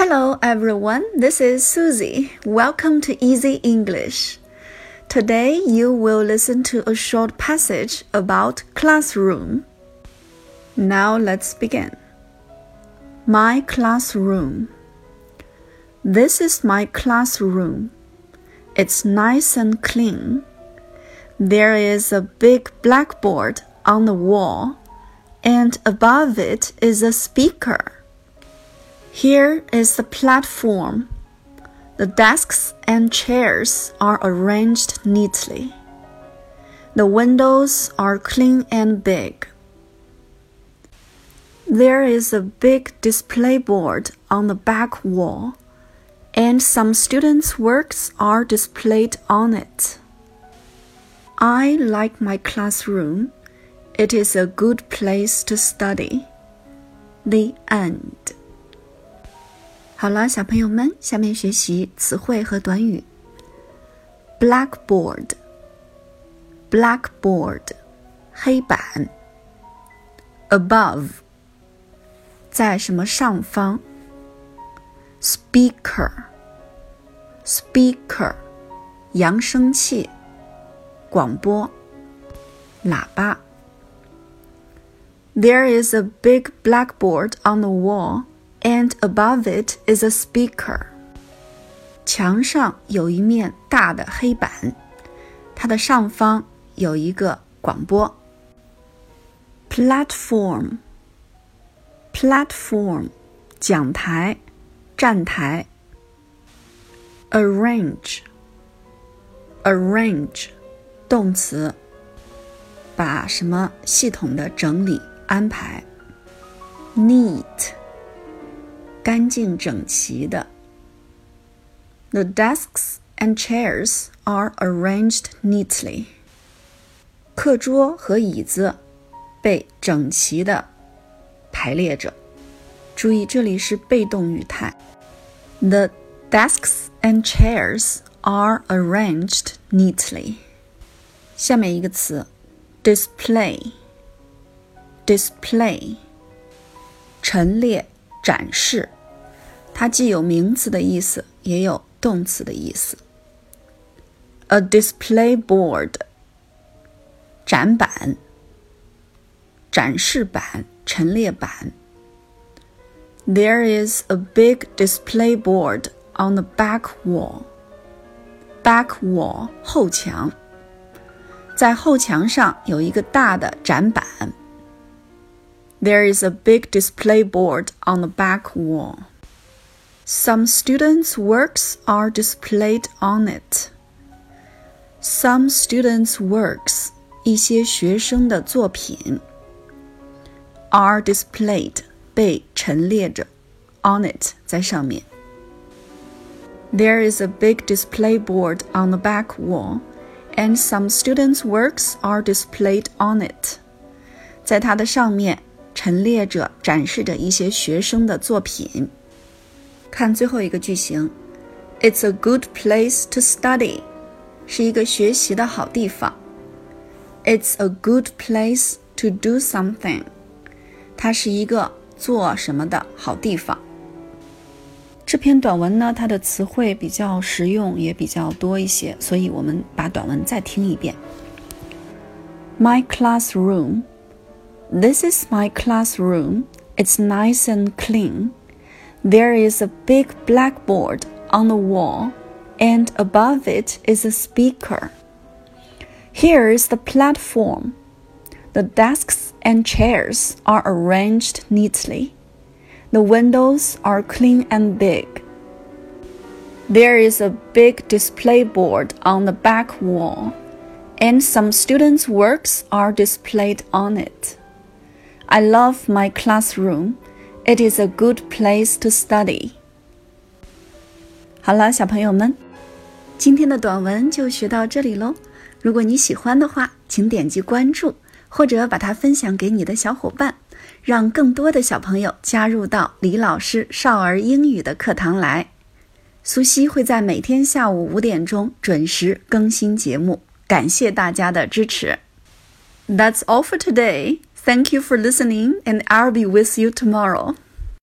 Hello everyone, this is Susie. Welcome to Easy English. Today you will listen to a short passage about classroom. Now let's begin. My classroom. This is my classroom. It's nice and clean. There is a big blackboard on the wall, and above it is a speaker. Here is the platform. The desks and chairs are arranged neatly. The windows are clean and big. There is a big display board on the back wall, and some students' works are displayed on it. I like my classroom. It is a good place to study. The end. 好了，小朋友们，下面学习词汇和短语。blackboard，blackboard，黑板。above，在什么上方？speaker，speaker，扬声器，广播，喇叭。There is a big blackboard on the wall and above it is a speaker. 墙上有一面大的黑板，它的上方有一个广播。platform platform 讲台、站台。arrange arrange 动词，把什么系统的整理安排。neat 干净整齐的。The desks and chairs are arranged neatly. 课桌和椅子被整齐的排列着。注意，这里是被动语态。The desks and chairs are arranged neatly. 下面一个词，display。display，陈列、展示。 它既有名词的意思，也有动词的意思。A display board，展板、展示板、陈列板。There is a big display board on the back wall. Back wall 后墙，在后墙上有一个大的展板。There is a big display board on the back wall. Some students' works are displayed on it. Some students' works 一些学生的作品 are displayed 被陈列着 on it 在上面。There is a big display board on the back wall, and some students' works are displayed on it. 在它的上面陈列着展示着一些学生的作品。 看最后一个句型，It's a good place to study，是一个学习的好地方。It's a good place to do something，它是一个做什么的好地方。这篇短文呢，它的词汇比较实用，也比较多一些，所以我们把短文再听一遍。My classroom. This is my classroom. It's nice and clean. There is a big blackboard on the wall, and above it is a speaker. Here is the platform. The desks and chairs are arranged neatly. The windows are clean and big. There is a big display board on the back wall, and some students' works are displayed on it. I love my classroom it is a good place to study. 好了，小朋友们，今天的短文就学到这里喽。如果你喜欢的话，请点击关注，或者把它分享给你的小伙伴，让更多的小朋友加入到李老师少儿英语的课堂来。苏西会在每天下午五点钟准时更新节目，感谢大家的支持。That's all for today. Thank you for listening, and I'll be with you tomorrow.